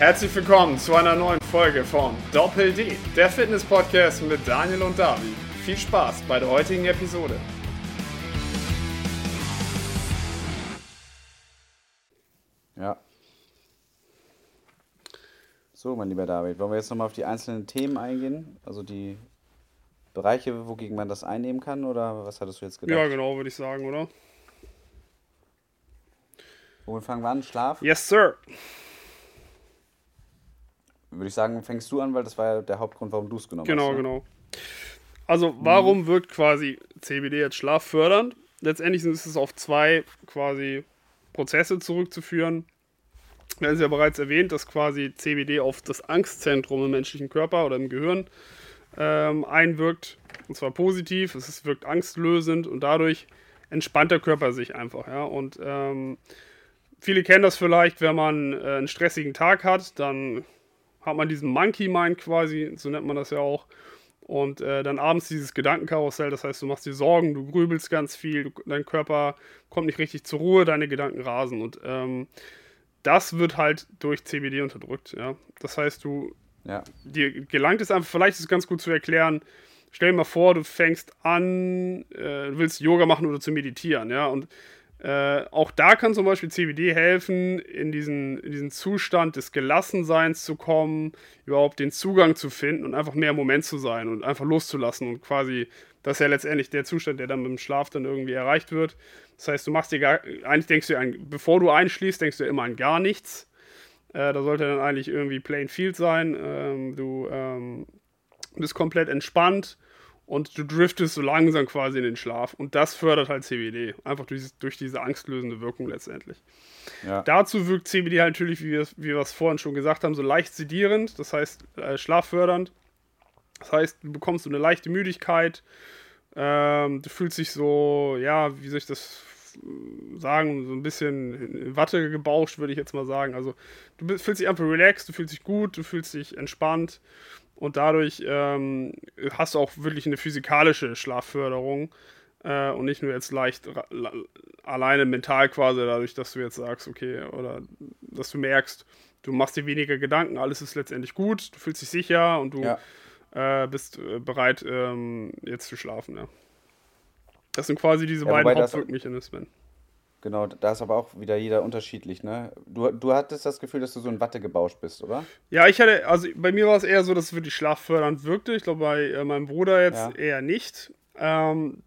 Herzlich willkommen zu einer neuen Folge von Doppel D, der Fitness-Podcast mit Daniel und Davi. Viel Spaß bei der heutigen Episode. Ja. So, mein lieber David, wollen wir jetzt nochmal auf die einzelnen Themen eingehen? Also die Bereiche, wogegen man das einnehmen kann, oder was hattest du jetzt gedacht? Ja, genau, würde ich sagen, oder? Womit fangen wir an? Schlaf? Yes, sir. Würde ich sagen, fängst du an, weil das war ja der Hauptgrund, warum du es genommen Genau, hast. ne? genau. Also, warum wirkt quasi CBD jetzt schlaffördernd? Letztendlich ist es auf zwei quasi Prozesse zurückzuführen. Wir haben es ja bereits erwähnt, dass quasi CBD auf das Angstzentrum im menschlichen Körper oder im Gehirn ähm, einwirkt. Und zwar positiv. Es ist, wirkt angstlösend und dadurch entspannt der Körper sich einfach. Ja? Und ähm, viele kennen das vielleicht, wenn man äh, einen stressigen Tag hat, dann hat man diesen Monkey Mind quasi, so nennt man das ja auch. Und äh, dann abends dieses Gedankenkarussell, das heißt, du machst dir Sorgen, du grübelst ganz viel, du, dein Körper kommt nicht richtig zur Ruhe, deine Gedanken rasen. Und ähm, das wird halt durch CBD unterdrückt. Ja? Das heißt, du Ja. dir gelangt es einfach, vielleicht ist es ganz gut zu erklären. Stell dir mal vor, du fängst an, äh, du willst Yoga machen oder zu meditieren, ja, und äh, auch da kann zum Beispiel CBD helfen, in diesen, in diesen Zustand des Gelassenseins zu kommen, überhaupt den Zugang zu finden und einfach mehr im Moment zu sein und einfach loszulassen und quasi, das ist ja letztendlich der Zustand, der dann mit dem Schlaf dann irgendwie erreicht wird. Das heißt, du machst dir gar, eigentlich denkst du an, bevor du einschließt, denkst du immer an gar nichts. Äh, da sollte dann eigentlich irgendwie Plain Field sein. Ähm, du ähm, bist komplett entspannt und du driftest so langsam quasi in den Schlaf. Und das fördert halt CBD. Einfach durch, durch diese angstlösende Wirkung letztendlich. Ja. Dazu wirkt CBD halt natürlich, wie wir, wie wir es vorhin schon gesagt haben, so leicht sedierend, das heißt äh, schlaffördernd. Das heißt, du bekommst so eine leichte Müdigkeit. Ähm, du fühlst dich so, ja, wie soll ich das sagen, so ein bisschen in Watte gebauscht, würde ich jetzt mal sagen. Also du fühlst dich einfach relaxed, du fühlst dich gut, du fühlst dich entspannt und dadurch ähm, hast du auch wirklich eine physikalische Schlafförderung äh, und nicht nur jetzt leicht alleine mental quasi, dadurch, dass du jetzt sagst, okay, oder dass du merkst, du machst dir weniger Gedanken, alles ist letztendlich gut, du fühlst dich sicher und du Ja. äh, bist äh, bereit, ähm, jetzt zu schlafen. Ja. Das sind quasi diese Ja, beiden Hauptwirkmechanismen. Genau, da ist aber auch wieder jeder unterschiedlich, ne? Du, du hattest das Gefühl, dass du so in Watte gebauscht bist, oder? Ja, ich hatte, also bei mir war es eher so, dass es wirklich schlaffördernd wirkte. Ich glaube, bei äh, meinem Bruder jetzt Ja. eher nicht. Ähm,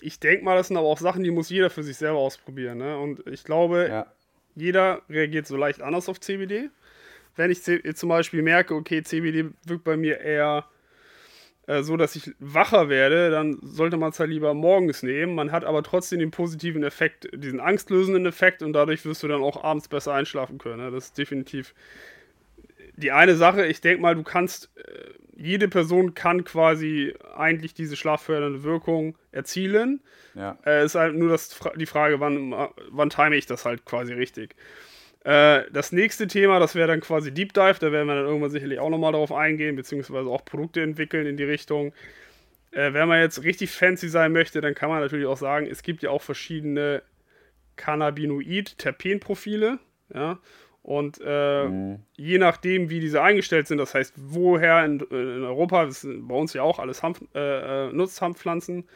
ich denke mal, das sind aber auch Sachen, die muss jeder für sich selber ausprobieren. Ne? Und ich glaube, Ja. jeder reagiert so leicht anders auf CBD. Wenn ich zum Beispiel merke, okay, CBD wirkt bei mir eher äh, so, dass ich wacher werde, dann sollte man es halt lieber morgens nehmen. Man hat aber trotzdem den positiven Effekt, diesen angstlösenden Effekt und dadurch wirst du dann auch abends besser einschlafen können. Ne? Das ist definitiv die eine Sache. Ich denke mal, du kannst, äh, jede Person kann quasi eigentlich diese schlaffördernde Wirkung erzielen. Ja. Äh, ist halt nur das, die Frage, wann, wann time ich das halt quasi richtig. Äh, das nächste Thema, das wäre dann quasi Deep Dive, da werden wir dann irgendwann sicherlich auch nochmal darauf eingehen, beziehungsweise auch Produkte entwickeln in die Richtung. Äh, wenn man jetzt richtig fancy sein möchte, dann kann man natürlich auch sagen, es gibt ja auch verschiedene Cannabinoid-Terpenprofile, ja, und äh, Mhm. je nachdem, wie diese eingestellt sind, das heißt, woher in, in Europa, das sind bei uns ja auch alles Hanf, äh, äh, Nutzhanfpflanzen,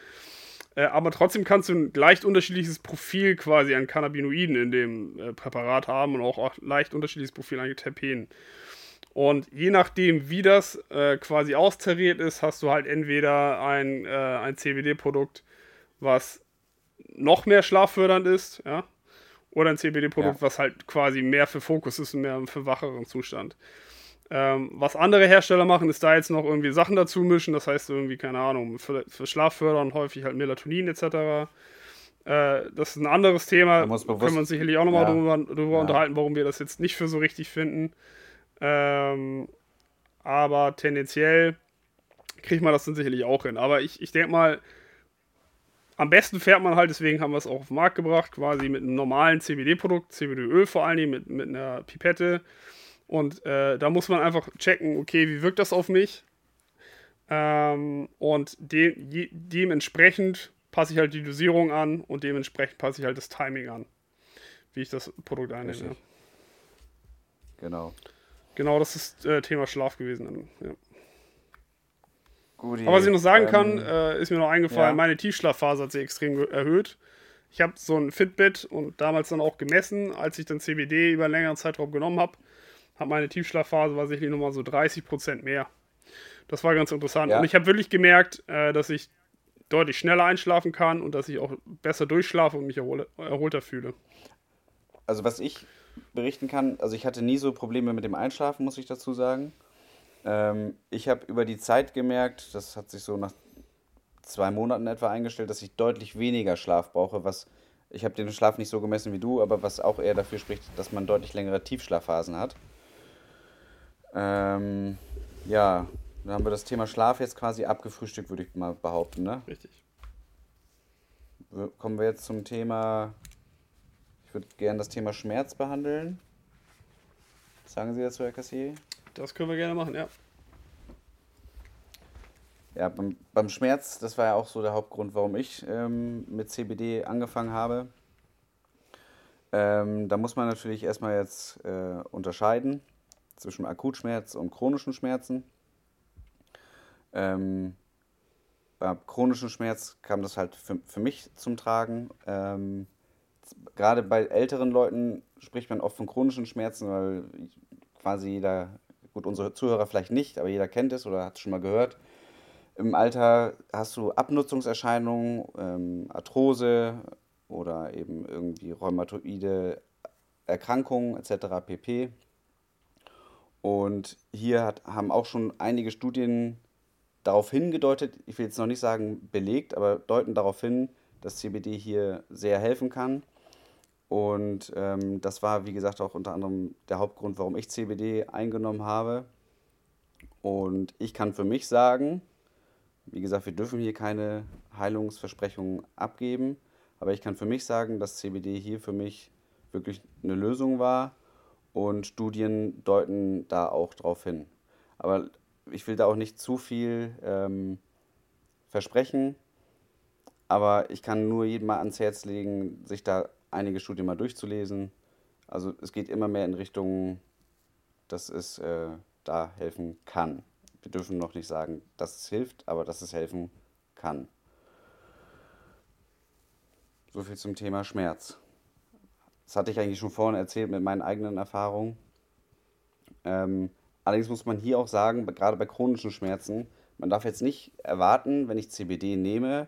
äh, aber trotzdem kannst du ein leicht unterschiedliches Profil quasi an Cannabinoiden in dem äh, Präparat haben und auch, auch leicht unterschiedliches Profil an Terpenen. Und je nachdem, wie das äh, quasi austariert ist, hast du halt entweder ein, äh, ein CBD-Produkt, was noch mehr schlaffördernd ist, ja, oder ein CBD-Produkt, Ja. was halt quasi mehr für Fokus ist und mehr für wacheren Zustand. Ähm, was andere Hersteller machen, ist da jetzt noch irgendwie Sachen dazu mischen, das heißt irgendwie, keine Ahnung, für, für Schlaffördern häufig halt Melatonin etc. Äh, das ist ein anderes Thema, bewusst- können wir uns sicherlich auch nochmal Ja. drüber, drüber Ja. unterhalten, warum wir das jetzt nicht für so richtig finden. Ähm, aber tendenziell kriegt man das dann sicherlich auch hin. Aber ich, ich denke mal, am besten fährt man halt, deswegen haben wir es auch auf den Markt gebracht, quasi mit einem normalen CBD-Produkt, CBD-Öl vor allen Dingen, mit, mit einer Pipette. Und äh, da muss man einfach checken, okay, wie wirkt das auf mich? Ähm, und de je, dementsprechend passe ich halt die Dosierung an und dementsprechend passe ich halt das Timing an, wie ich das Produkt einnehme. Genau. Genau, das ist äh, Thema Schlaf gewesen. Ja. Gut, Aber was ich noch sagen ähm, kann, äh, ist mir noch eingefallen, ja. meine Tiefschlafphase hat sich extrem erhöht. Ich habe so ein Fitbit und damals dann auch gemessen, als ich dann CBD über einen längeren Zeitraum genommen habe, hat meine Tiefschlafphase war sicherlich nochmal so 30% mehr. Das war ganz interessant. Ja. Und ich habe wirklich gemerkt, äh, dass ich deutlich schneller einschlafen kann und dass ich auch besser durchschlafe und mich erhol erholter fühle. Also was ich berichten kann, also ich hatte nie so Probleme mit dem Einschlafen, muss ich dazu sagen. Ähm, ich habe über die Zeit gemerkt, das hat sich so nach zwei Monaten etwa eingestellt, dass ich deutlich weniger Schlaf brauche, was ich habe den Schlaf nicht so gemessen wie du, aber was auch eher dafür spricht, dass man deutlich längere Tiefschlafphasen hat. Ähm, ja, dann haben wir das Thema Schlaf jetzt quasi abgefrühstückt, würde ich mal behaupten, ne? Richtig. Kommen wir jetzt zum Thema. Ich würde gerne das Thema Schmerz behandeln. Was sagen Sie dazu, Herr Cassier? Das können wir gerne machen, ja. Ja, beim, beim Schmerz, das war ja auch so der Hauptgrund, warum ich ähm, mit CBD angefangen habe. Ähm, da muss man natürlich erstmal jetzt äh, unterscheiden zwischen Akutschmerz und chronischen Schmerzen. Ähm, bei chronischen Schmerz kam das halt für, für mich zum Tragen. Ähm, gerade bei älteren Leuten spricht man oft von chronischen Schmerzen, weil quasi jeder, gut, unsere Zuhörer vielleicht nicht, aber jeder kennt es oder hat es schon mal gehört. Im Alter hast du Abnutzungserscheinungen, ähm, Arthrose oder eben irgendwie rheumatoide Erkrankungen etc. pp. Und hier hat, haben auch schon einige Studien darauf hingedeutet, ich will jetzt noch nicht sagen belegt, aber deuten darauf hin, dass CBD hier sehr helfen kann. Und ähm, das war, wie gesagt, auch unter anderem der Hauptgrund, warum ich CBD eingenommen habe. Und ich kann für mich sagen, wie gesagt, wir dürfen hier keine Heilungsversprechungen abgeben, aber ich kann für mich sagen, dass CBD hier für mich wirklich eine Lösung war und Studien deuten da auch drauf hin. Aber ich will da auch nicht zu viel ähm, versprechen, aber ich kann nur jedem mal ans Herz legen, sich da einige Studien mal durchzulesen. Also es geht immer mehr in Richtung, dass es äh, da helfen kann. Wir dürfen noch nicht sagen, dass es hilft, aber dass es helfen kann. So viel zum Thema Schmerz. Das hatte ich eigentlich schon vorhin erzählt mit meinen eigenen Erfahrungen. Ähm, Allerdings muss man hier auch sagen, gerade bei chronischen Schmerzen, man darf jetzt nicht erwarten, wenn ich CBD nehme,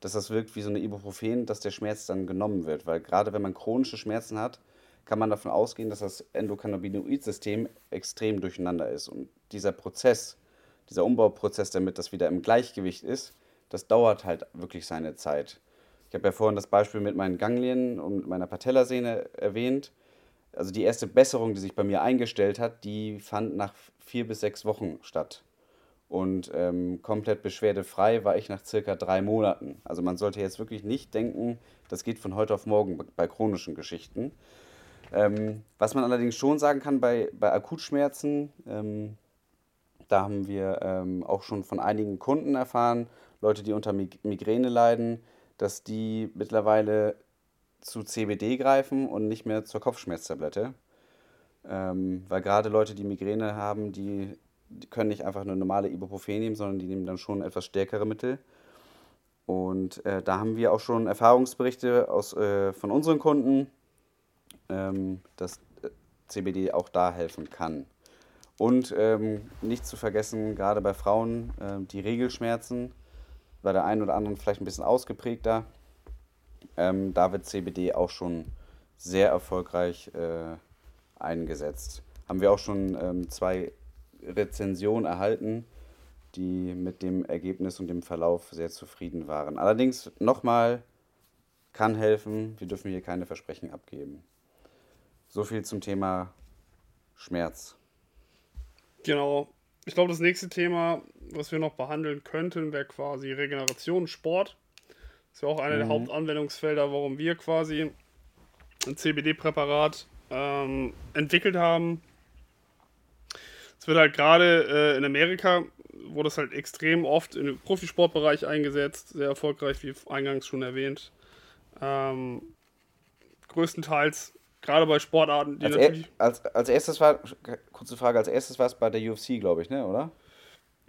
dass das wirkt wie so eine Ibuprofen, dass der Schmerz dann genommen wird. Weil gerade wenn man chronische Schmerzen hat, kann man davon ausgehen, dass das Endokannabinoid-System extrem durcheinander ist. Und dieser Prozess, dieser Umbauprozess, damit das wieder im Gleichgewicht ist, das dauert halt wirklich seine Zeit. Ich habe ja vorhin das Beispiel mit meinen Ganglien und meiner Patellasehne erwähnt also die erste Besserung, die sich bei mir eingestellt hat, die fand nach vier bis sechs Wochen statt. Und ähm, komplett beschwerdefrei war ich nach circa drei Monaten. Also man sollte jetzt wirklich nicht denken, das geht von heute auf morgen bei chronischen Geschichten. Ähm, was man allerdings schon sagen kann bei, bei Akutschmerzen, ähm, da haben wir ähm, auch schon von einigen Kunden erfahren, Leute, die unter Migräne leiden, dass die mittlerweile zu CBD greifen und nicht mehr zur Kopfschmerztablette. Ähm, weil gerade Leute, die Migräne haben, die, die können nicht einfach eine normale Ibuprofen nehmen, sondern die nehmen dann schon etwas stärkere Mittel. Und äh, da haben wir auch schon Erfahrungsberichte aus, äh, von unseren Kunden, ähm, dass äh, CBD auch da helfen kann. Und ähm, nicht zu vergessen, gerade bei Frauen, äh, die Regelschmerzen, bei der einen oder anderen vielleicht ein bisschen ausgeprägter. Ähm, da wird CBD auch schon sehr erfolgreich äh, eingesetzt. Haben wir auch schon ähm, zwei Rezensionen erhalten, die mit dem Ergebnis und dem Verlauf sehr zufrieden waren. Allerdings nochmal, kann helfen, wir dürfen hier keine Versprechen abgeben. So viel zum Thema Schmerz. Genau. Ich glaube, das nächste Thema, was wir noch behandeln könnten, wäre quasi Regeneration, Sport. Das ist ja auch einer mhm. der Hauptanwendungsfelder, warum wir quasi ein CBD-Präparat ähm, entwickelt haben. Es wird halt gerade äh, in Amerika, wurde es halt extrem oft im Profisportbereich eingesetzt, sehr erfolgreich, wie eingangs schon erwähnt. Ähm, größtenteils Gerade bei Sportarten, die als natürlich. Er, als, als erstes war, kurze Frage, als erstes war es bei der UFC, glaube ich, ne, oder?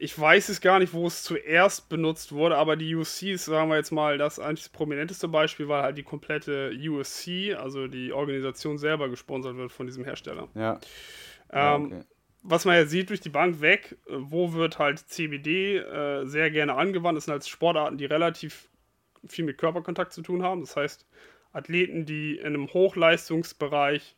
Ich weiß es gar nicht, wo es zuerst benutzt wurde, aber die UFC ist, sagen wir jetzt mal, das eigentlich das prominenteste Beispiel, weil halt die komplette USC, also die Organisation selber, gesponsert wird von diesem Hersteller. Ja. Ähm, okay. Was man ja sieht durch die Bank weg, wo wird halt CBD äh, sehr gerne angewandt, das sind halt Sportarten, die relativ viel mit Körperkontakt zu tun haben. Das heißt, Athleten, die in einem Hochleistungsbereich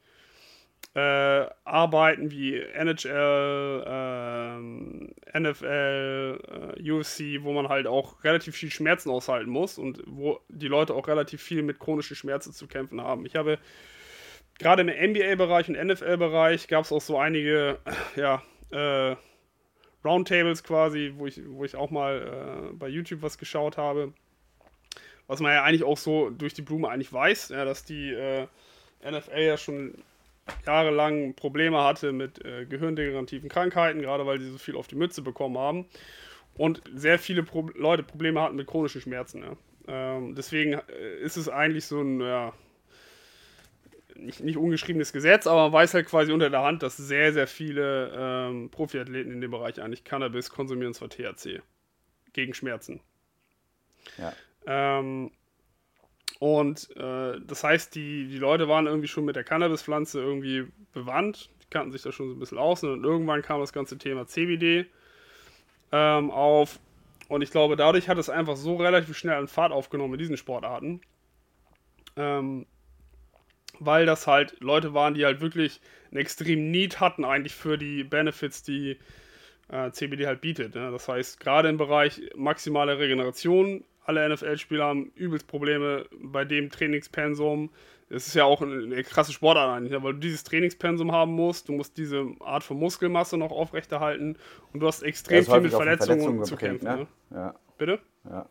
äh, arbeiten wie NHL, äh, NFL, äh, UFC, wo man halt auch relativ viel Schmerzen aushalten muss und wo die Leute auch relativ viel mit chronischen Schmerzen zu kämpfen haben. Ich habe gerade im NBA-Bereich und NFL-Bereich gab es auch so einige, ja, äh, Roundtables quasi, wo ich, wo ich auch mal äh, bei YouTube was geschaut habe. Was man ja eigentlich auch so durch die Blume eigentlich weiß, ja, dass die äh, NFL ja schon jahrelang Probleme hatte mit äh, gehirndegenerativen Krankheiten, gerade weil sie so viel auf die Mütze bekommen haben. Und sehr viele Pro Leute Probleme hatten mit chronischen Schmerzen. Ja. Ähm, deswegen äh, ist es eigentlich so ein, ja, nicht, nicht ungeschriebenes Gesetz, aber man weiß halt quasi unter der Hand, dass sehr, sehr viele ähm, Profiathleten in dem Bereich eigentlich Cannabis konsumieren, zwar THC, gegen Schmerzen. Ja. Ähm, und äh, das heißt, die, die Leute waren irgendwie schon mit der Cannabispflanze irgendwie bewandt. Die kannten sich da schon so ein bisschen aus. Und irgendwann kam das ganze Thema CBD ähm, auf. Und ich glaube, dadurch hat es einfach so relativ schnell an Fahrt aufgenommen in diesen Sportarten. Ähm, weil das halt Leute waren, die halt wirklich einen extremen Need hatten eigentlich für die Benefits, die äh, CBD halt bietet. Ne? Das heißt, gerade im Bereich maximale Regeneration alle NFL-Spieler haben übelst Probleme bei dem Trainingspensum. Es ist ja auch eine krasse Sportart eigentlich, weil du dieses Trainingspensum haben musst, du musst diese Art von Muskelmasse noch aufrechterhalten und du hast extrem viel mit Verletzungen, Verletzungen zu kämpfen. Ne? Ja. Bitte? Ja.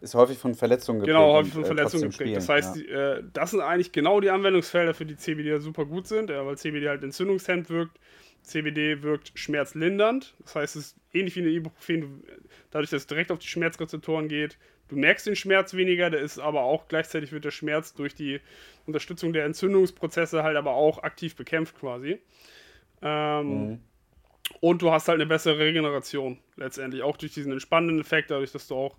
Ist häufig von Verletzungen geprägt. Genau, häufig von äh, Verletzungen geprägt. Das heißt, ja. äh, das sind eigentlich genau die Anwendungsfelder, für die CBD super gut sind, ja, weil CBD halt entzündungshemmend wirkt. CBD wirkt schmerzlindernd. Das heißt, es ist ähnlich wie eine Ibuprofen, dadurch, dass es direkt auf die Schmerzrezeptoren geht. Du merkst den Schmerz weniger, der ist aber auch gleichzeitig wird der Schmerz durch die Unterstützung der Entzündungsprozesse halt aber auch aktiv bekämpft quasi. Ähm, mhm. Und du hast halt eine bessere Regeneration letztendlich. Auch durch diesen entspannenden Effekt, dadurch, dass du auch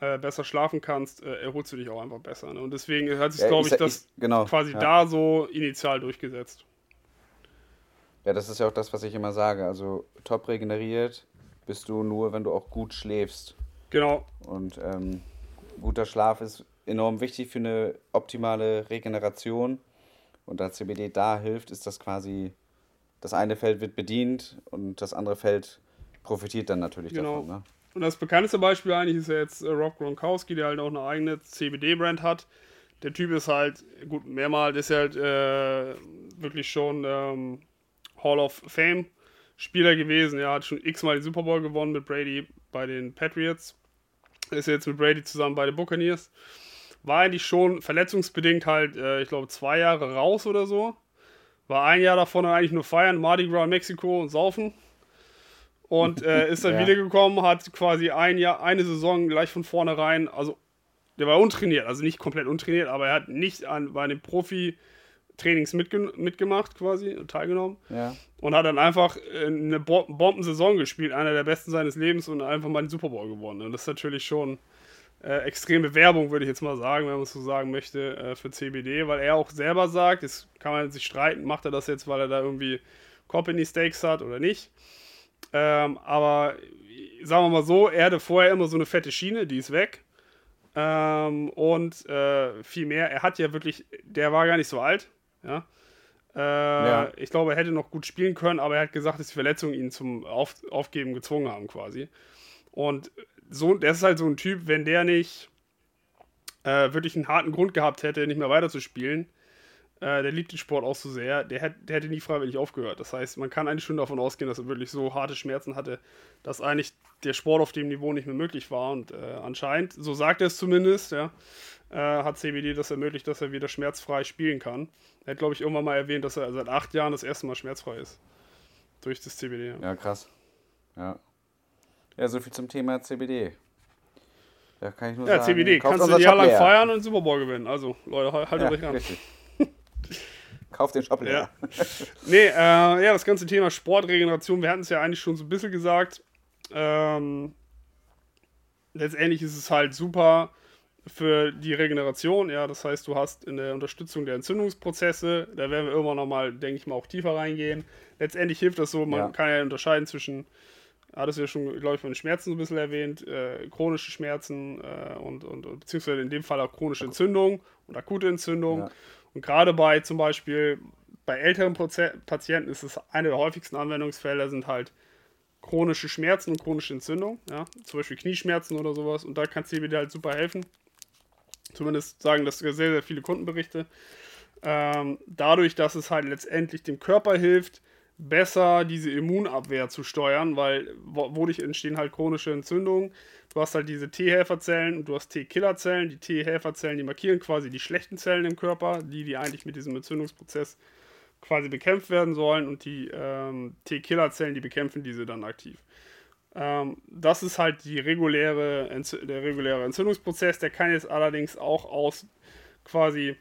äh, besser schlafen kannst, äh, erholst du dich auch einfach besser. Ne? Und deswegen hat sich, ja, glaube ich, das ich, genau, quasi ja. da so initial durchgesetzt. Ja, das ist ja auch das, was ich immer sage. Also top regeneriert bist du nur, wenn du auch gut schläfst. Genau. Und ähm, guter Schlaf ist enorm wichtig für eine optimale Regeneration. Und da CBD da hilft, ist das quasi, das eine Feld wird bedient und das andere Feld profitiert dann natürlich genau. davon. Ne? Und das bekannteste Beispiel eigentlich ist ja jetzt äh, Rob Gronkowski, der halt auch eine eigene CBD-Brand hat. Der Typ ist halt, gut, mehrmals ist er halt äh, wirklich schon ähm, Hall of Fame Spieler gewesen. Er hat schon x-mal den Super Bowl gewonnen mit Brady bei den Patriots. Ist jetzt mit Brady zusammen bei den Buccaneers. War eigentlich schon verletzungsbedingt halt, äh, ich glaube, zwei Jahre raus oder so. War ein Jahr davon eigentlich nur feiern, Mardi Gras Mexiko und saufen. Und äh, ist dann ja. wiedergekommen, hat quasi ein Jahr, eine Saison gleich von vornherein, also der war untrainiert, also nicht komplett untrainiert, aber er hat nicht an, bei den Profi- Trainings mitge mitgemacht, quasi, teilgenommen. Ja. Und hat dann einfach eine Bo Bombensaison gespielt, einer der besten seines Lebens und einfach mal den Super Bowl gewonnen. Und das ist natürlich schon äh, extreme Werbung, würde ich jetzt mal sagen, wenn man es so sagen möchte, äh, für CBD, weil er auch selber sagt, jetzt kann man sich streiten, macht er das jetzt, weil er da irgendwie Company Stakes hat oder nicht. Ähm, aber sagen wir mal so, er hatte vorher immer so eine fette Schiene, die ist weg. Ähm, und äh, viel mehr, er hat ja wirklich, der war gar nicht so alt, ja? Äh, ja. Ich glaube, er hätte noch gut spielen können, aber er hat gesagt, dass die Verletzungen ihn zum Auf Aufgeben gezwungen haben, quasi. Und so, der ist halt so ein Typ, wenn der nicht äh, wirklich einen harten Grund gehabt hätte, nicht mehr weiterzuspielen, äh, der liebt den Sport auch so sehr, der, hätte, der hätte nie freiwillig aufgehört. Das heißt, man kann eigentlich schon davon ausgehen, dass er wirklich so harte Schmerzen hatte, dass eigentlich der Sport auf dem Niveau nicht mehr möglich war. Und äh, anscheinend, so sagt er es zumindest, ja, äh, hat CBD das ermöglicht, dass er wieder schmerzfrei spielen kann. Er hat, glaube ich, irgendwann mal erwähnt, dass er seit acht Jahren das erste Mal schmerzfrei ist. Durch das CBD. Ja, krass. Ja. Ja, so viel zum Thema CBD. Da kann ich nur ja, sagen, CBD. Kannst du ein Jahr lang feiern und Super Bowl gewinnen. Also, Leute, haltet ja, euch an. Richtig. Kauf den leer. Ja. nee, äh, ja, das ganze Thema Sportregeneration, wir hatten es ja eigentlich schon so ein bisschen gesagt. Ähm, letztendlich ist es halt super für die Regeneration, ja, das heißt, du hast in der Unterstützung der Entzündungsprozesse, da werden wir irgendwann nochmal, denke ich mal, auch tiefer reingehen. Letztendlich hilft das so, man ja. kann ja unterscheiden zwischen, hattest du ja schon, glaube ich, von den Schmerzen so ein bisschen erwähnt, äh, chronische Schmerzen äh, und, und, beziehungsweise in dem Fall auch chronische Entzündung und akute Entzündung. Ja. Und gerade bei zum Beispiel bei älteren Patienten ist es eine der häufigsten Anwendungsfälle, sind halt chronische Schmerzen und chronische Entzündung, ja, zum Beispiel Knieschmerzen oder sowas. Und da kann CBD halt super helfen. Zumindest sagen das sehr, sehr viele Kundenberichte. Ähm, dadurch, dass es halt letztendlich dem Körper hilft, besser diese Immunabwehr zu steuern, weil wodurch entstehen halt chronische Entzündungen. Du hast halt diese T-Helferzellen und du hast T-Killerzellen. Die T-Helferzellen, die markieren quasi die schlechten Zellen im Körper, die, die eigentlich mit diesem Entzündungsprozess quasi bekämpft werden sollen und die ähm, T-Killerzellen, die bekämpfen diese dann aktiv. Ähm, das ist halt die reguläre, der reguläre Entzündungsprozess. Der kann jetzt allerdings auch aus quasi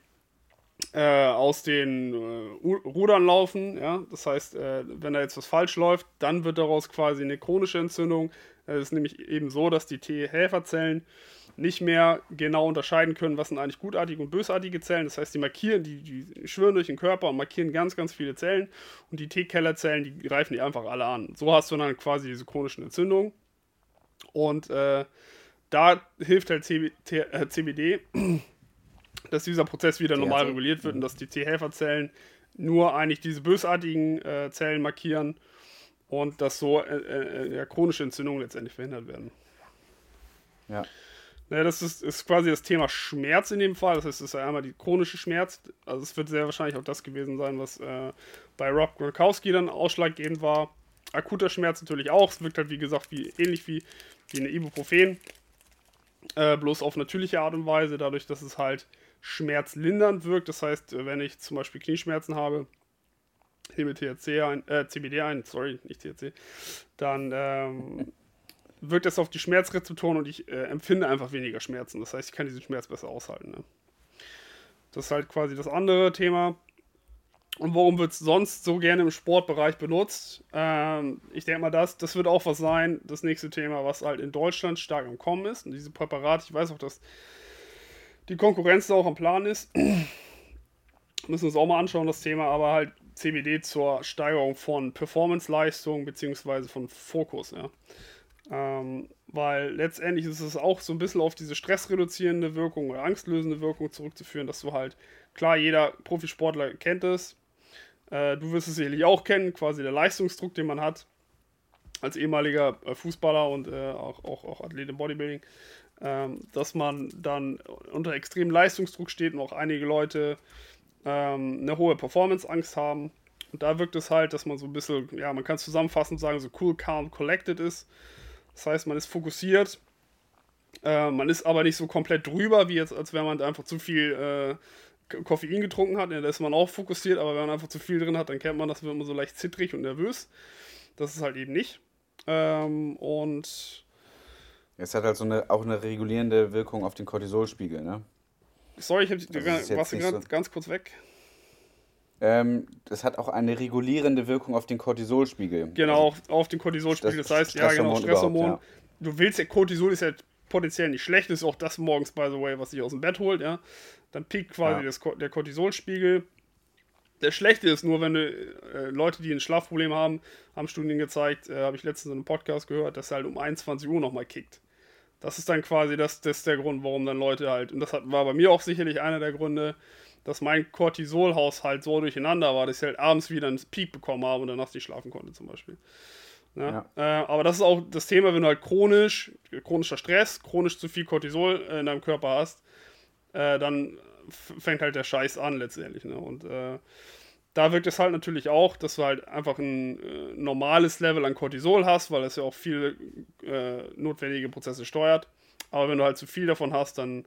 äh, aus den äh, Rudern laufen. Ja? Das heißt, äh, wenn da jetzt was falsch läuft, dann wird daraus quasi eine chronische Entzündung. Es ist nämlich eben so, dass die T-Helferzellen nicht mehr genau unterscheiden können, was sind eigentlich gutartige und bösartige Zellen. Das heißt, die markieren, die, die schwören durch den Körper und markieren ganz, ganz viele Zellen. Und die T-Kellerzellen, die greifen die einfach alle an. So hast du dann quasi diese chronischen Entzündungen. Und äh, da hilft halt CBD, dass dieser Prozess wieder normal reguliert wird und dass die T-Helferzellen nur eigentlich diese bösartigen äh, Zellen markieren und dass so äh, äh, ja, chronische Entzündungen letztendlich verhindert werden. Ja. Naja, das ist, ist quasi das Thema Schmerz in dem Fall. Das heißt, es ist ja einmal die chronische Schmerz. Also es wird sehr wahrscheinlich auch das gewesen sein, was äh, bei Rob Gronkowski dann ausschlaggebend war. Akuter Schmerz natürlich auch. Es wirkt halt, wie gesagt, wie, ähnlich wie, wie eine Ibuprofen. Äh, bloß auf natürliche Art und Weise, dadurch, dass es halt schmerzlindernd wirkt. Das heißt, äh, wenn ich zum Beispiel Knieschmerzen habe, nehme THC ein, äh, CBD ein, sorry, nicht THC, dann ähm, wirkt das auf die Schmerzrezeptoren und ich äh, empfinde einfach weniger Schmerzen. Das heißt, ich kann diesen Schmerz besser aushalten. Ne? Das ist halt quasi das andere Thema. Und warum wird es sonst so gerne im Sportbereich benutzt? Ähm, ich denke mal, das, das wird auch was sein, das nächste Thema, was halt in Deutschland stark im Kommen ist. Und diese Präparate, ich weiß auch, dass die Konkurrenz da auch am Plan ist. Müssen wir uns auch mal anschauen, das Thema, aber halt CBD zur Steigerung von Performance-Leistung bzw. von Fokus. Ja. Ähm, weil letztendlich ist es auch so ein bisschen auf diese stressreduzierende Wirkung oder angstlösende Wirkung zurückzuführen, dass du halt, klar, jeder Profisportler kennt es. Äh, du wirst es sicherlich auch kennen, quasi der Leistungsdruck, den man hat als ehemaliger äh, Fußballer und äh, auch, auch, auch Athlet im Bodybuilding, ähm, dass man dann unter extremem Leistungsdruck steht und auch einige Leute ähm, eine hohe Performance-Angst haben. Und da wirkt es halt, dass man so ein bisschen, ja, man kann es zusammenfassend sagen, so cool, calm, collected ist. Das heißt, man ist fokussiert. Äh, man ist aber nicht so komplett drüber, wie jetzt, als wenn man einfach zu viel äh, Koffein getrunken hat. Ja, da ist man auch fokussiert, aber wenn man einfach zu viel drin hat, dann kennt man das, wird man so leicht zittrig und nervös. Das ist halt eben nicht. Ähm, und. Es hat halt so eine, auch eine regulierende Wirkung auf den Cortisolspiegel, ne? Sorry, ich hab, also warst du ganz, so ganz kurz weg? Ähm, das hat auch eine regulierende Wirkung auf den Cortisolspiegel. Genau, also, auf den Cortisolspiegel. Das, das heißt, ja, genau, Stresshormon. Ja. Du willst ja, Cortisol ist ja potenziell nicht schlecht, ist auch das morgens, by the way, was sich aus dem Bett holt, ja. Dann piekt quasi ja. das, der Cortisolspiegel. Der schlechte ist nur, wenn du äh, Leute, die ein Schlafproblem haben, haben Studien gezeigt, äh, habe ich letztens in einem Podcast gehört, dass er halt um 21 Uhr nochmal kickt. Das ist dann quasi das, das ist der Grund, warum dann Leute halt, und das hat, war bei mir auch sicherlich einer der Gründe, dass mein Cortisolhaushalt so durcheinander war, dass ich halt abends wieder einen Peak bekommen habe und danach nicht schlafen konnte, zum Beispiel. Ja? Ja. Äh, aber das ist auch das Thema, wenn du halt chronisch, chronischer Stress, chronisch zu viel Cortisol in deinem Körper hast, äh, dann fängt halt der Scheiß an letztendlich. Ne? Und äh, da wirkt es halt natürlich auch, dass du halt einfach ein äh, normales Level an Cortisol hast, weil es ja auch viele äh, notwendige Prozesse steuert. Aber wenn du halt zu viel davon hast, dann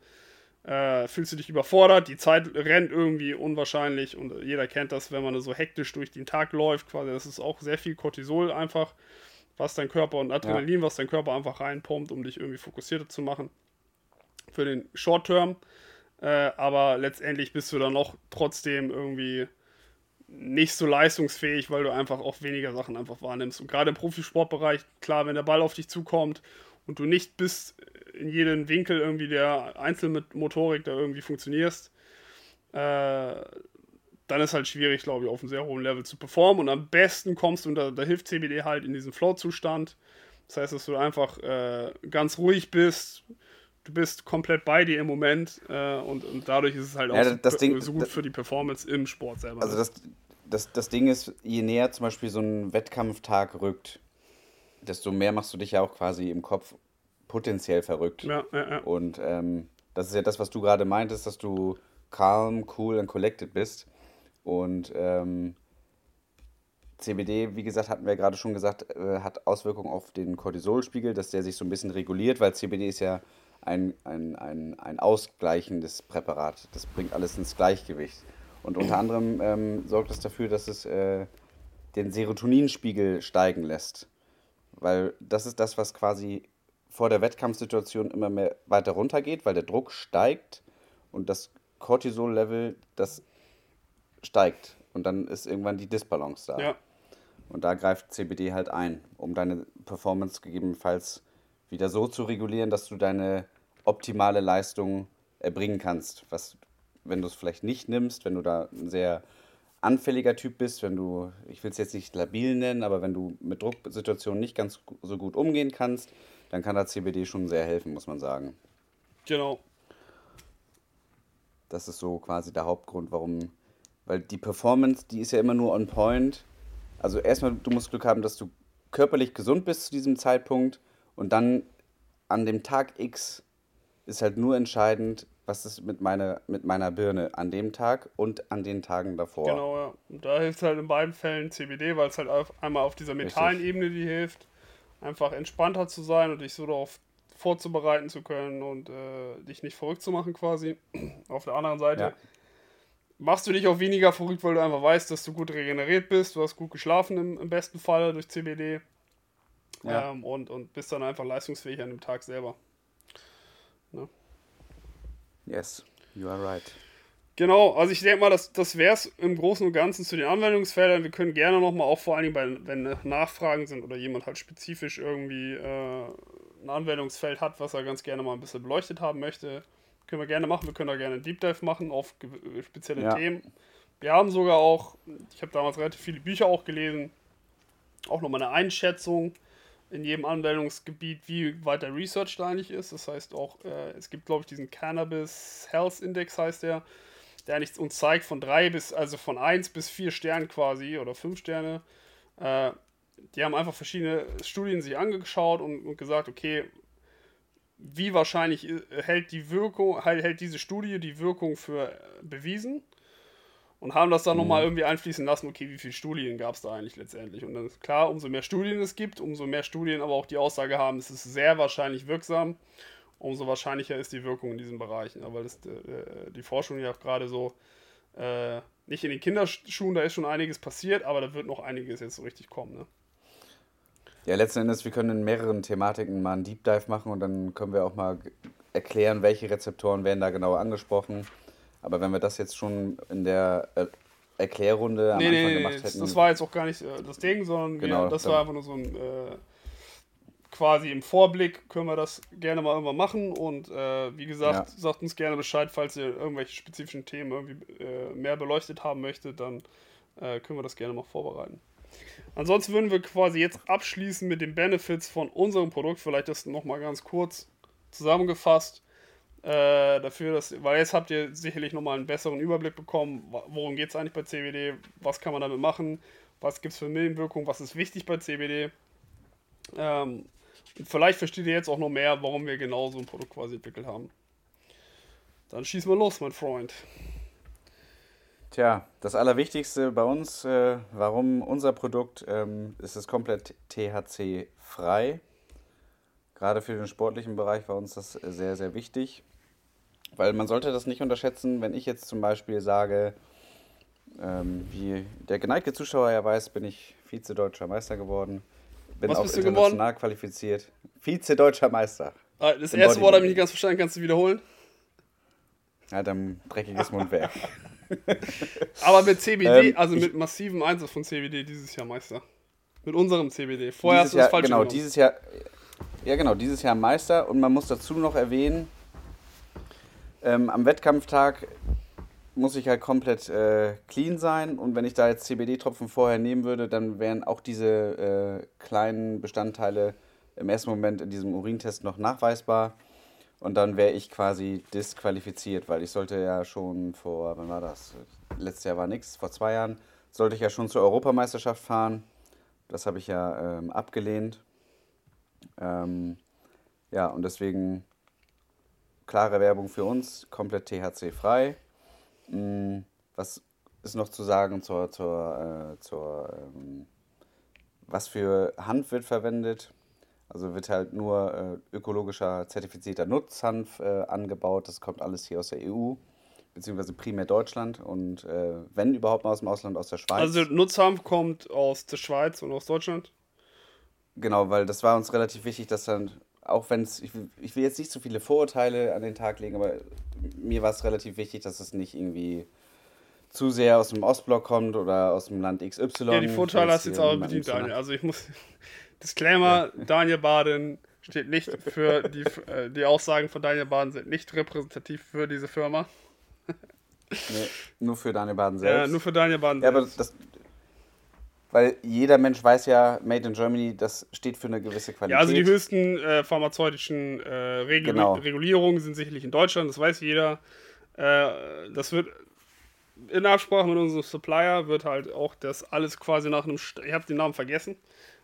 äh, fühlst du dich überfordert, die Zeit rennt irgendwie unwahrscheinlich und jeder kennt das, wenn man so hektisch durch den Tag läuft, quasi, das ist auch sehr viel Cortisol einfach, was dein Körper und Adrenalin, ja. was dein Körper einfach reinpumpt, um dich irgendwie fokussierter zu machen für den Short Term. Äh, aber letztendlich bist du dann auch trotzdem irgendwie nicht so leistungsfähig, weil du einfach auch weniger Sachen einfach wahrnimmst. Und gerade im Profisportbereich, klar, wenn der Ball auf dich zukommt und du nicht bis in jeden Winkel irgendwie der Einzelmotorik da irgendwie funktionierst, äh, dann ist halt schwierig, glaube ich, auf einem sehr hohen Level zu performen. Und am besten kommst du, und da, da hilft CBD halt in diesen Flow-Zustand. Das heißt, dass du einfach äh, ganz ruhig bist, du bist komplett bei dir im Moment äh, und, und dadurch ist es halt auch ja, das so, Ding, so, gut das, für die Performance im Sport selber. Also das, das, das Ding ist, je näher zum Beispiel so ein Wettkampftag rückt, desto mehr machst du dich ja auch quasi im Kopf potenziell verrückt. Ja, ja, ja. Und ähm, das ist ja das, was du gerade meintest, dass du calm, cool und collected bist. Und ähm, CBD, wie gesagt, hatten wir gerade schon gesagt, äh, hat Auswirkungen auf den Cortisolspiegel, dass der sich so ein bisschen reguliert, weil CBD ist ja ein, ein, ein, ein ausgleichendes Präparat. Das bringt alles ins Gleichgewicht. Und unter anderem ähm, sorgt es dafür, dass es äh, den Serotoninspiegel steigen lässt. Weil das ist das, was quasi vor der Wettkampfsituation immer mehr weiter runtergeht, weil der Druck steigt und das Cortisol-Level, das steigt. Und dann ist irgendwann die Disbalance da. Ja. Und da greift CBD halt ein, um deine Performance gegebenenfalls wieder so zu regulieren, dass du deine optimale Leistung erbringen kannst. Was, wenn du es vielleicht nicht nimmst, wenn du da ein sehr anfälliger Typ bist, wenn du, ich will es jetzt nicht labil nennen, aber wenn du mit Drucksituationen nicht ganz so gut umgehen kannst, dann kann da CBD schon sehr helfen, muss man sagen. Genau. Das ist so quasi der Hauptgrund, warum, weil die Performance, die ist ja immer nur on point. Also erstmal, du musst Glück haben, dass du körperlich gesund bist zu diesem Zeitpunkt und dann an dem Tag X ist halt nur entscheidend, was ist mit meiner, mit meiner Birne an dem Tag und an den Tagen davor. Genau, ja. Und da hilft halt in beiden Fällen CBD, weil es halt auf, einmal auf dieser mentalen. Ebene die hilft, einfach entspannter zu sein und dich so darauf vorzubereiten zu können und äh, dich nicht verrückt zu machen quasi. Auf der anderen Seite ja. machst du dich auch weniger verrückt, weil du einfach weißt, dass du gut regeneriert bist, du hast gut geschlafen im, im besten Fall durch CBD. Ja. Ähm, und, und bist dann einfach leistungsfähig an dem Tag selber. Ne? Yes, you are right. Genau, also ich denke mal, das, das wäre es im Großen und Ganzen zu den Anwendungsfeldern. Wir können gerne nochmal auch vor allen Dingen, bei, wenn Nachfragen sind oder jemand halt spezifisch irgendwie äh, ein Anwendungsfeld hat, was er ganz gerne mal ein bisschen beleuchtet haben möchte, können wir gerne machen. Wir können da gerne einen Deep Dive machen auf spezielle ja. Themen. Wir haben sogar auch, ich habe damals relativ viele Bücher auch gelesen, auch nochmal eine Einschätzung in jedem Anwendungsgebiet, wie weit der Research da eigentlich ist. Das heißt auch, äh, es gibt, glaube ich, diesen Cannabis Health Index, heißt der, der eigentlich uns zeigt von drei bis, also von 1 bis 4 Sternen quasi oder 5 Sterne. Äh, die haben einfach verschiedene Studien sich angeschaut und, und gesagt, okay, wie wahrscheinlich hält die Wirkung, hält diese Studie die Wirkung für bewiesen? Und haben das dann mhm. nochmal irgendwie einfließen lassen, okay, wie viele Studien gab es da eigentlich letztendlich? Und dann ist klar, umso mehr Studien es gibt, umso mehr Studien aber auch die Aussage haben, es ist sehr wahrscheinlich wirksam, umso wahrscheinlicher ist die Wirkung in diesen Bereichen. Aber das, äh, die Forschung ja auch gerade so, äh, nicht in den Kinderschuhen, da ist schon einiges passiert, aber da wird noch einiges jetzt so richtig kommen. Ne? Ja, letzten Endes, wir können in mehreren Thematiken mal einen Deep Dive machen und dann können wir auch mal erklären, welche Rezeptoren werden da genau angesprochen aber wenn wir das jetzt schon in der äh, Erklärrunde am nee, Anfang nee, gemacht hätten. Das war jetzt auch gar nicht äh, das Ding, sondern genau, wir, das war einfach nur so ein äh, quasi im Vorblick können wir das gerne mal irgendwann machen und äh, wie gesagt, ja. sagt uns gerne Bescheid, falls ihr irgendwelche spezifischen Themen irgendwie äh, mehr beleuchtet haben möchtet, dann äh, können wir das gerne mal vorbereiten. Ansonsten würden wir quasi jetzt abschließen mit den Benefits von unserem Produkt, vielleicht das nochmal ganz kurz zusammengefasst äh, dafür, dass, weil jetzt habt ihr sicherlich nochmal einen besseren Überblick bekommen, worum geht es eigentlich bei CBD, was kann man damit machen, was gibt es für Nebenwirkungen, was ist wichtig bei CBD. Ähm, und vielleicht versteht ihr jetzt auch noch mehr, warum wir genau so ein Produkt quasi entwickelt haben. Dann schießen wir los, mein Freund. Tja, das Allerwichtigste bei uns, äh, warum unser Produkt ähm, ist es komplett THC-frei. Gerade für den sportlichen Bereich war uns das sehr, sehr wichtig. Weil man sollte das nicht unterschätzen, wenn ich jetzt zum Beispiel sage, ähm, wie der geneigte Zuschauer ja weiß, bin ich Vize-Deutscher Meister geworden. Bin Was auch international qualifiziert. Vize-Deutscher Meister. Ah, das erste Wort habe ich nicht ganz verstanden, kannst du wiederholen? Ja, dann dreckiges Mundwerk. Aber mit CBD, ähm, also mit massivem Einsatz von CBD dieses Jahr Meister. Mit unserem CBD. Vorher hast du das falsch Genau, genommen. dieses Jahr. Ja, genau, dieses Jahr Meister. Und man muss dazu noch erwähnen, ähm, am Wettkampftag muss ich halt komplett äh, clean sein. Und wenn ich da jetzt CBD-Tropfen vorher nehmen würde, dann wären auch diese äh, kleinen Bestandteile im ersten Moment in diesem Urintest noch nachweisbar. Und dann wäre ich quasi disqualifiziert, weil ich sollte ja schon vor, wann war das? Letztes Jahr war nichts, vor zwei Jahren sollte ich ja schon zur Europameisterschaft fahren. Das habe ich ja ähm, abgelehnt. Ähm, ja, und deswegen klare Werbung für uns, komplett THC-frei. Mhm, was ist noch zu sagen zur, zur, äh, zur ähm, was für Hanf wird verwendet? Also wird halt nur äh, ökologischer zertifizierter Nutzhanf äh, angebaut. Das kommt alles hier aus der EU, beziehungsweise primär Deutschland und äh, wenn überhaupt mal aus dem Ausland, aus der Schweiz. Also Nutzhanf kommt aus der Schweiz und aus Deutschland? Genau, weil das war uns relativ wichtig, dass dann, auch wenn es, ich, ich, will jetzt nicht so viele Vorurteile an den Tag legen, aber mir war es relativ wichtig, dass es nicht irgendwie zu sehr aus dem Ostblock kommt oder aus dem Land XY. Ja, die Vorteile hast du jetzt aber bedient, Daniel. Also ich muss, Disclaimer, ja. Daniel Baden steht nicht für die, äh, die Aussagen von Daniel Baden sind nicht repräsentativ für diese Firma. nee, nur für Daniel Baden selbst. Ja, nur für Daniel Baden ja, selbst. Aber das, weil jeder Mensch weiß ja, Made in Germany, das steht für eine gewisse Qualität. Ja, also die höchsten äh, pharmazeutischen äh, Regul genau. Regulierungen sind sicherlich in Deutschland, das weiß jeder. Äh, das wird in Absprache mit unserem Supplier wird halt auch das alles quasi nach einem, ich habe den Namen vergessen,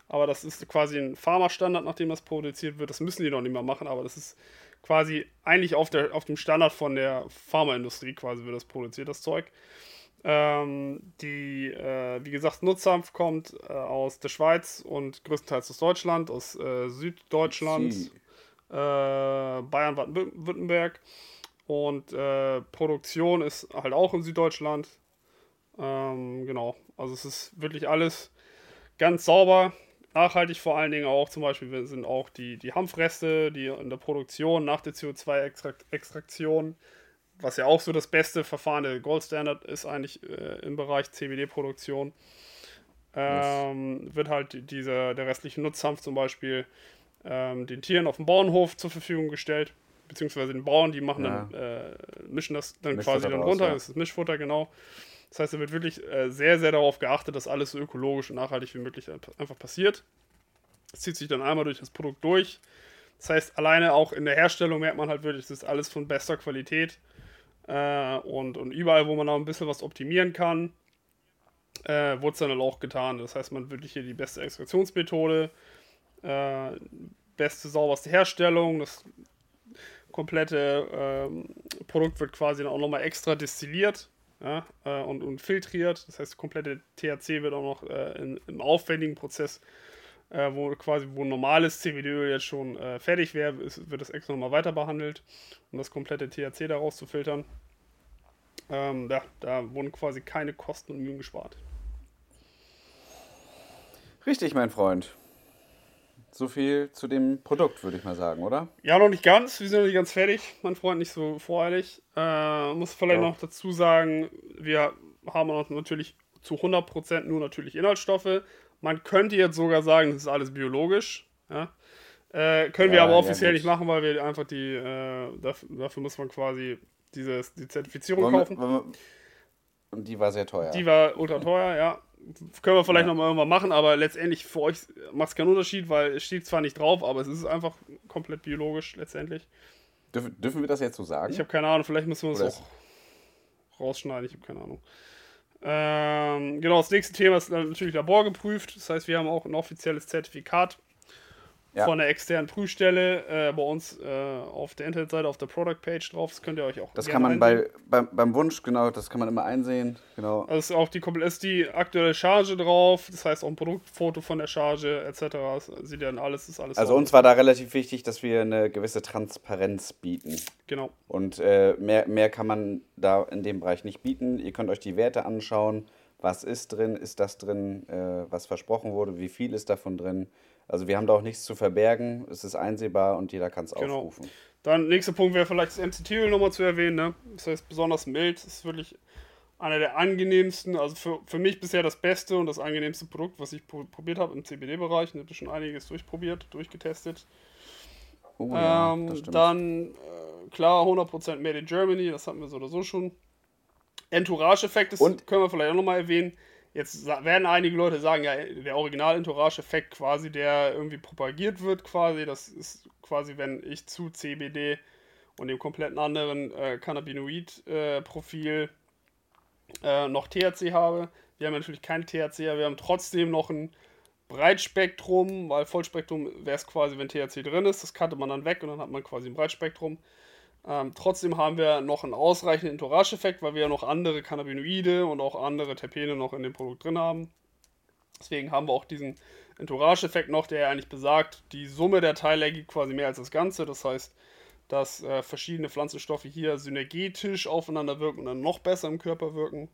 aber das ist quasi ein Pharma-Standard, nachdem das produziert wird. Das müssen die noch nicht mehr machen, aber das ist quasi eigentlich auf, der, auf dem Standard von der Pharmaindustrie quasi wird das produziert, das Zeug. Ähm, die, äh, wie gesagt, Nutzhanf kommt äh, aus der Schweiz und größtenteils aus Deutschland, aus äh, Süddeutschland, äh, Bayern, Baden-Württemberg. Und äh, Produktion ist halt auch in Süddeutschland. Ähm, genau, also es ist wirklich alles ganz sauber nachhaltig vor allen Dingen auch, zum Beispiel sind auch die, die Hanfreste, die in der Produktion nach der CO2-Extraktion, was ja auch so das beste Verfahren, der Goldstandard ist eigentlich äh, im Bereich CBD-Produktion, ähm, wird halt dieser, der restliche Nutzhanf zum Beispiel ähm, den Tieren auf dem Bauernhof zur Verfügung gestellt, beziehungsweise den Bauern, die machen ja. dann, äh, mischen das dann Mischfutter quasi dann runter, ja. das ist Mischfutter, genau. Das heißt, da wird wirklich äh, sehr, sehr darauf geachtet, dass alles so ökologisch und nachhaltig wie möglich einfach passiert. Das zieht sich dann einmal durch das Produkt durch. Das heißt, alleine auch in der Herstellung merkt man halt wirklich, das ist alles von bester Qualität. Äh, und, und überall, wo man noch ein bisschen was optimieren kann, äh, wurde es dann halt auch getan. Das heißt, man wirklich hier die beste Extraktionsmethode, äh, beste, sauberste Herstellung, das komplette ähm, Produkt wird quasi dann auch nochmal extra destilliert ja, äh, und, und filtriert. Das heißt, komplette THC wird auch noch äh, in, im aufwendigen Prozess, äh, wo quasi wo normales CBD-Öl jetzt schon äh, fertig wäre, wird das extra nochmal weiter behandelt, um das komplette THC daraus zu filtern. Ähm, ja, da wurden quasi keine Kosten und Mühen gespart. Richtig, mein Freund. So viel zu dem Produkt, würde ich mal sagen, oder? Ja, noch nicht ganz. Wir sind noch nicht ganz fertig. Mein Freund nicht so voreilig. Äh, muss vielleicht ja. noch dazu sagen, wir haben natürlich zu 100% nur natürlich Inhaltsstoffe. Man könnte jetzt sogar sagen, das ist alles biologisch. Ja? Äh, können ja, wir aber offiziell ja, nicht machen, weil wir einfach die, äh, dafür, dafür, muss man quasi dieses, die Zertifizierung wollen kaufen. Wir, wir, und die war sehr teuer. Die war ultra teuer, ja können wir vielleicht ja. nochmal irgendwann machen, aber letztendlich für euch macht es keinen Unterschied, weil es steht zwar nicht drauf, aber es ist einfach komplett biologisch letztendlich. Dürfen, dürfen wir das jetzt so sagen? Ich habe keine Ahnung, vielleicht müssen wir es auch rausschneiden, ich habe keine Ahnung. Ähm, genau, das nächste Thema ist natürlich laborgeprüft, das heißt, wir haben auch ein offizielles Zertifikat ja. von der externen Prüfstelle äh, bei uns äh, auf der Internetseite, auf der Product Page drauf. Das könnt ihr euch auch. Das kann man bei, beim, beim Wunsch, genau, das kann man immer einsehen. Genau. Also ist auch die, ist die aktuelle Charge drauf, das heißt auch ein Produktfoto von der Charge etc. Das sieht ja alles, ist alles. Also uns war da relativ wichtig, dass wir eine gewisse Transparenz bieten. Genau. Und äh, mehr, mehr kann man da in dem Bereich nicht bieten. Ihr könnt euch die Werte anschauen. Was ist drin? Ist das drin, äh, was versprochen wurde? Wie viel ist davon drin? Also wir haben da auch nichts zu verbergen, es ist einsehbar und jeder kann es genau. aufrufen. Dann nächster Punkt wäre vielleicht das MCT-Öl nochmal zu erwähnen. Ne? Das heißt besonders mild, ist wirklich einer der angenehmsten, also für, für mich bisher das beste und das angenehmste Produkt, was ich probiert habe im CBD-Bereich. Ich habe schon einiges durchprobiert, durchgetestet. Oh, ja, ähm, dann, äh, klar, 100% Made in Germany, das hatten wir so oder so schon. Entourage-Effekt, das und? können wir vielleicht auch nochmal erwähnen. Jetzt werden einige Leute sagen, ja, der Original-Entourage-Effekt quasi, der irgendwie propagiert wird, quasi, das ist quasi, wenn ich zu CBD und dem kompletten anderen äh, Cannabinoid-Profil äh, noch THC habe. Wir haben natürlich kein THC, aber wir haben trotzdem noch ein Breitspektrum, weil Vollspektrum wäre es quasi, wenn THC drin ist. Das kannte man dann weg und dann hat man quasi ein Breitspektrum. Ähm, trotzdem haben wir noch einen ausreichenden Entourage-Effekt, weil wir ja noch andere Cannabinoide und auch andere Terpene noch in dem Produkt drin haben. Deswegen haben wir auch diesen Entourage-Effekt noch, der ja eigentlich besagt, die Summe der Teile ergibt quasi mehr als das Ganze. Das heißt, dass äh, verschiedene Pflanzenstoffe hier synergetisch aufeinander wirken und dann noch besser im Körper wirken.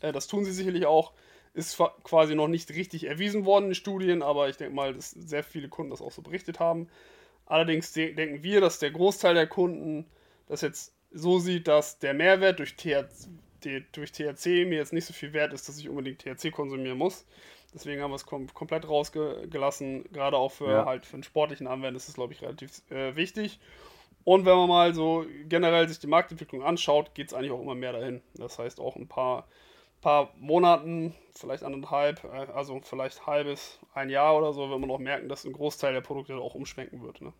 Äh, das tun sie sicherlich auch. Ist quasi noch nicht richtig erwiesen worden in Studien, aber ich denke mal, dass sehr viele Kunden das auch so berichtet haben. Allerdings de denken wir, dass der Großteil der Kunden das jetzt so sieht, dass der Mehrwert durch THC, durch THC mir jetzt nicht so viel wert ist, dass ich unbedingt THC konsumieren muss. Deswegen haben wir es kom komplett rausgelassen. Gerade auch für ja. halt für einen sportlichen Anwender ist es, glaube ich, relativ äh, wichtig. Und wenn man mal so generell sich die Marktentwicklung anschaut, geht es eigentlich auch immer mehr dahin. Das heißt auch ein paar, paar Monaten, vielleicht anderthalb, äh, also vielleicht halbes, ein Jahr oder so, wenn man auch merken, dass ein Großteil der Produkte auch umschwenken wird. Ne?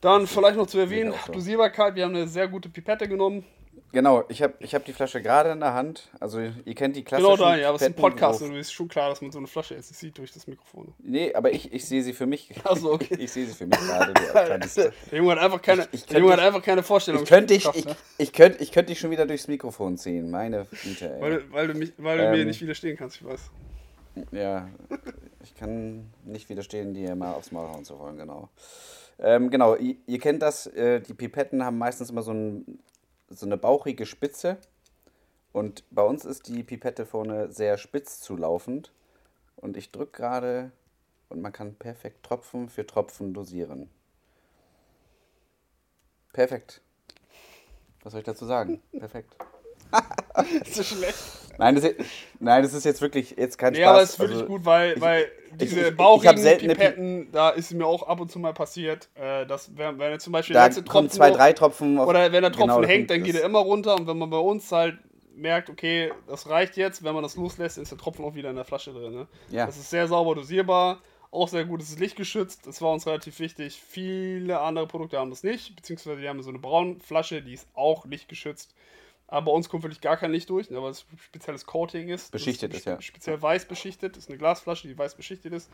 Dann vielleicht noch zu erwähnen, Dosierbarkeit, wir haben eine sehr gute Pipette genommen. Genau, ich habe ich hab die Flasche gerade in der Hand. Also ihr kennt die klassischen Genau, da, ja, aber es ist ein Podcast und du bist schon klar, dass man so eine Flasche jetzt sieht durch das Mikrofon. Nee, aber ich, ich sehe sie für mich. Achso, okay. ich sehe sie für mich gerade. Der Junge hat einfach keine, ich, ich der Junge hat einfach keine Vorstellung. Ich könnte dich, ich, ne? ich, könnt, ich könnt dich schon wieder durchs Mikrofon ziehen, meine Güte. Weil, weil du, mich, weil du ähm, mir nicht widerstehen kannst, ich weiß. Ja, ich kann nicht widerstehen, dir mal aufs Maul hauen zu wollen, genau. Ähm, genau, ihr, ihr, kennt das, äh, die Pipetten haben meistens immer so ein so eine bauchige Spitze. Und bei uns ist die Pipette vorne sehr spitz zulaufend. Und ich drücke gerade und man kann perfekt Tropfen für Tropfen dosieren. Perfekt. Was soll ich dazu sagen? Perfekt. so schlecht. Nein das, ist, nein, das ist jetzt wirklich jetzt kein Spaß. Ja, aber es ist wirklich also, gut, weil, weil diese ich, ich, bauchigen ich Pipetten, da ist mir auch ab und zu mal passiert, äh, dass wenn, wenn er zum Beispiel da letzte Tropfen zwei, drei Tropfen auf, oder wenn der Tropfen genau, hängt, dann geht er immer runter und wenn man bei uns halt merkt, okay, das reicht jetzt, wenn man das loslässt, ist der Tropfen auch wieder in der Flasche drin. Ne? Ja. Das ist sehr sauber dosierbar, auch sehr gut, es ist lichtgeschützt, das war uns relativ wichtig. Viele andere Produkte haben das nicht, beziehungsweise die haben so eine braune Flasche, die ist auch lichtgeschützt. Aber bei uns kommt wirklich gar kein Licht durch, ne, weil es spezielles Coating ist. Beschichtet ist, ist, ja. Speziell weiß beschichtet. Das ist eine Glasflasche, die weiß beschichtet ist.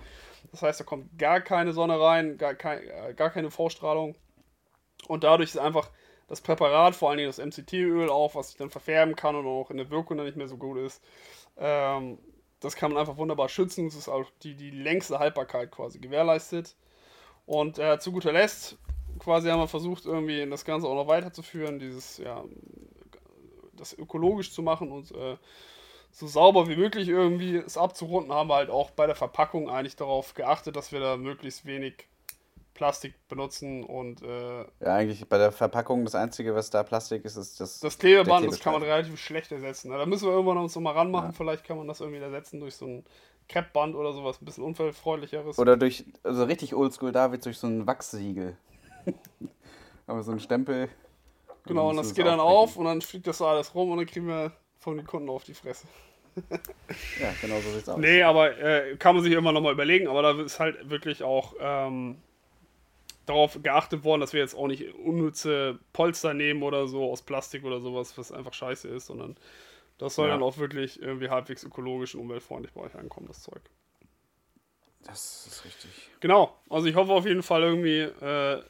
Das heißt, da kommt gar keine Sonne rein, gar, kein, äh, gar keine Vorstrahlung. Und dadurch ist einfach das Präparat, vor allen Dingen das MCT-Öl auch, was sich dann verfärben kann und auch in der Wirkung dann nicht mehr so gut ist. Ähm, das kann man einfach wunderbar schützen. Das ist auch die, die längste Haltbarkeit quasi gewährleistet. Und äh, zu guter Letzt, quasi haben wir versucht, irgendwie das Ganze auch noch weiterzuführen. Dieses, ja, das ökologisch zu machen und äh, so sauber wie möglich irgendwie es abzurunden, haben wir halt auch bei der Verpackung eigentlich darauf geachtet, dass wir da möglichst wenig Plastik benutzen und äh, ja eigentlich bei der Verpackung das einzige was da Plastik ist ist das das Klebeband das kann man relativ schlecht ersetzen. Da müssen wir irgendwann uns noch mal ranmachen. Ja. vielleicht kann man das irgendwie ersetzen durch so ein Kreppband oder sowas ein bisschen unfallfreundlicheres. Oder durch also richtig oldschool David durch so ein Wachssiegel. Aber so ein Stempel Genau, und das geht dann auf und dann fliegt das so alles rum und dann kriegen wir von den Kunden auf die Fresse. ja, genau so sieht's aus. Nee, aber äh, kann man sich immer noch mal überlegen, aber da ist halt wirklich auch ähm, darauf geachtet worden, dass wir jetzt auch nicht unnütze Polster nehmen oder so aus Plastik oder sowas, was einfach scheiße ist, sondern das soll ja. dann auch wirklich irgendwie halbwegs ökologisch und umweltfreundlich bei euch ankommen, das Zeug. Das ist richtig. Genau, also ich hoffe auf jeden Fall irgendwie, äh,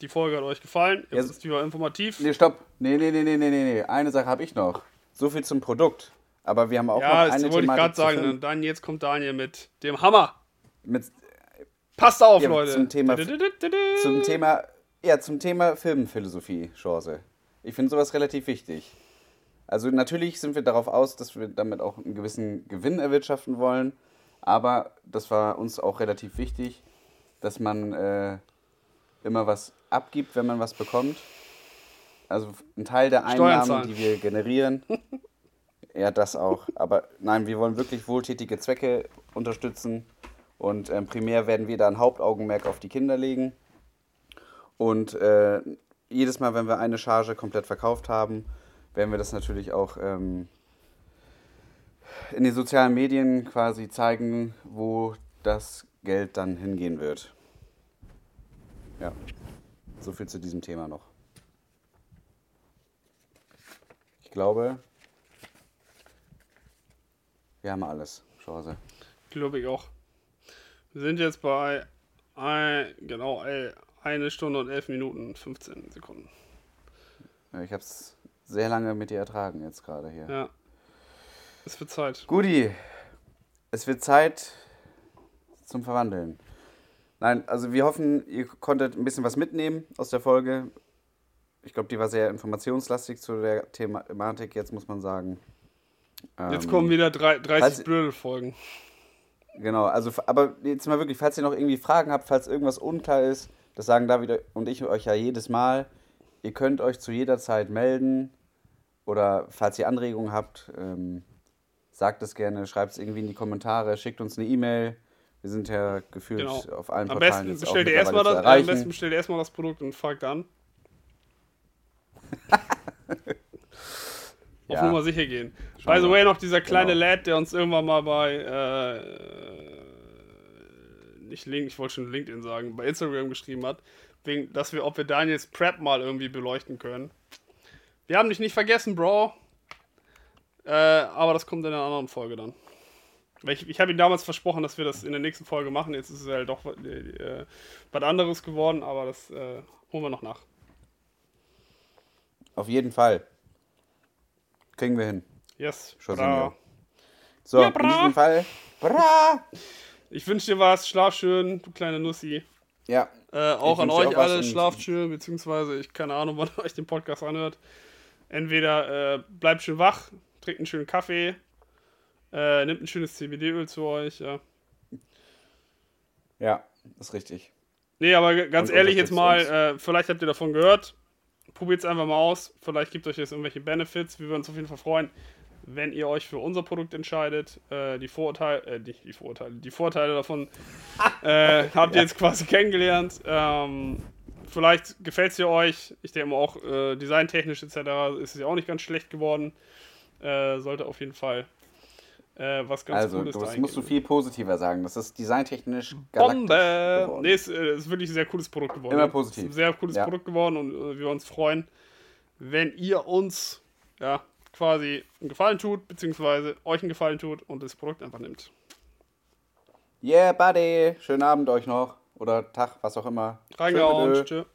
die Folge hat euch gefallen. Jetzt ja, ist die war informativ. Nee, stopp. Nee, nee, nee, nee, nee, nee. Eine Sache habe ich noch. So viel zum Produkt. Aber wir haben auch ja, noch eine Ja, das wollte ich gerade sagen. Dann jetzt kommt Daniel mit dem Hammer. Mit, Passt auf, ja, Leute. Zum Thema, zum Thema, ja, zum Thema Filmphilosophie, Chance. Ich finde sowas relativ wichtig. Also natürlich sind wir darauf aus, dass wir damit auch einen gewissen Gewinn erwirtschaften wollen. Aber das war uns auch relativ wichtig, dass man äh, immer was abgibt, wenn man was bekommt. Also ein Teil der Einnahmen, die wir generieren. ja, das auch. Aber nein, wir wollen wirklich wohltätige Zwecke unterstützen. Und ähm, primär werden wir da ein Hauptaugenmerk auf die Kinder legen. Und äh, jedes Mal, wenn wir eine Charge komplett verkauft haben, werden wir das natürlich auch ähm, in den sozialen Medien quasi zeigen, wo das Geld dann hingehen wird. Ja, so viel zu diesem Thema noch. Ich glaube, wir haben alles, Chance. Glaube ich auch. Wir sind jetzt bei ein, genau eine Stunde und elf Minuten 15 Sekunden. Ja, ich habe es sehr lange mit dir ertragen jetzt gerade hier. Ja. Es wird Zeit. Guti, es wird Zeit zum Verwandeln. Nein, also wir hoffen, ihr konntet ein bisschen was mitnehmen aus der Folge. Ich glaube, die war sehr informationslastig zu der Thematik, jetzt muss man sagen. Jetzt ähm, kommen wieder drei, 30 blöde Folgen. Genau, also, aber jetzt mal wirklich, falls ihr noch irgendwie Fragen habt, falls irgendwas unklar ist, das sagen David und ich euch ja jedes Mal. Ihr könnt euch zu jeder Zeit melden oder falls ihr Anregungen habt, ähm, sagt es gerne, schreibt es irgendwie in die Kommentare, schickt uns eine E-Mail. Wir sind ja gefühlt genau. auf allen am Portalen besten bestellt ihr erstmal das, Am besten bestellt ihr erstmal das Produkt und fragt an. auf ja. Nummer sicher gehen. By the way, noch dieser kleine genau. Lad, der uns irgendwann mal bei äh, nicht Link, ich wollte schon LinkedIn sagen, bei Instagram geschrieben hat, wegen, dass wir, ob wir Daniels Prep mal irgendwie beleuchten können. Wir haben dich nicht vergessen, Bro. Äh, aber das kommt in einer anderen Folge dann. Ich, ich habe ihm damals versprochen, dass wir das in der nächsten Folge machen. Jetzt ist es halt doch äh, was anderes geworden, aber das äh, holen wir noch nach. Auf jeden Fall. Kriegen wir hin. Yes. Schon bra. So, ja, in diesem Fall. Bra. Ich wünsche dir was. Schlaf schön, du kleine Nussi. Ja. Äh, auch an euch alle. Schlaft schön, beziehungsweise ich keine Ahnung, wann euch den Podcast anhört. Entweder äh, bleibt schön wach, trinkt einen schönen Kaffee, äh, nimmt ein schönes CBD-Öl zu euch. Ja. ja, ist richtig. Nee, aber ganz Und ehrlich jetzt mal, äh, vielleicht habt ihr davon gehört. Probiert es einfach mal aus. Vielleicht gibt euch jetzt irgendwelche Benefits. Wir würden uns auf jeden Fall freuen, wenn ihr euch für unser Produkt entscheidet. Äh, die Vorurteile, äh, die, die, Vorurteile, die Vorteile davon äh, habt ihr jetzt quasi kennengelernt. Ähm, vielleicht gefällt es dir euch. Ich denke mal auch äh, designtechnisch etc. ist es ja auch nicht ganz schlecht geworden. Äh, sollte auf jeden Fall äh, was ganz also, Cooles Also, das musst du viel positiver sagen. Das ist designtechnisch galaktisch Bombe! geworden. Nee, es äh, ist wirklich ein sehr cooles Produkt geworden. Immer positiv. Ist ein sehr cooles ja. Produkt geworden und äh, wir uns freuen, wenn ihr uns ja, quasi einen Gefallen tut, beziehungsweise euch einen Gefallen tut und das Produkt einfach nimmt. Yeah, buddy. Schönen Abend euch noch. Oder Tag, was auch immer. Reingehauen. Tschüss.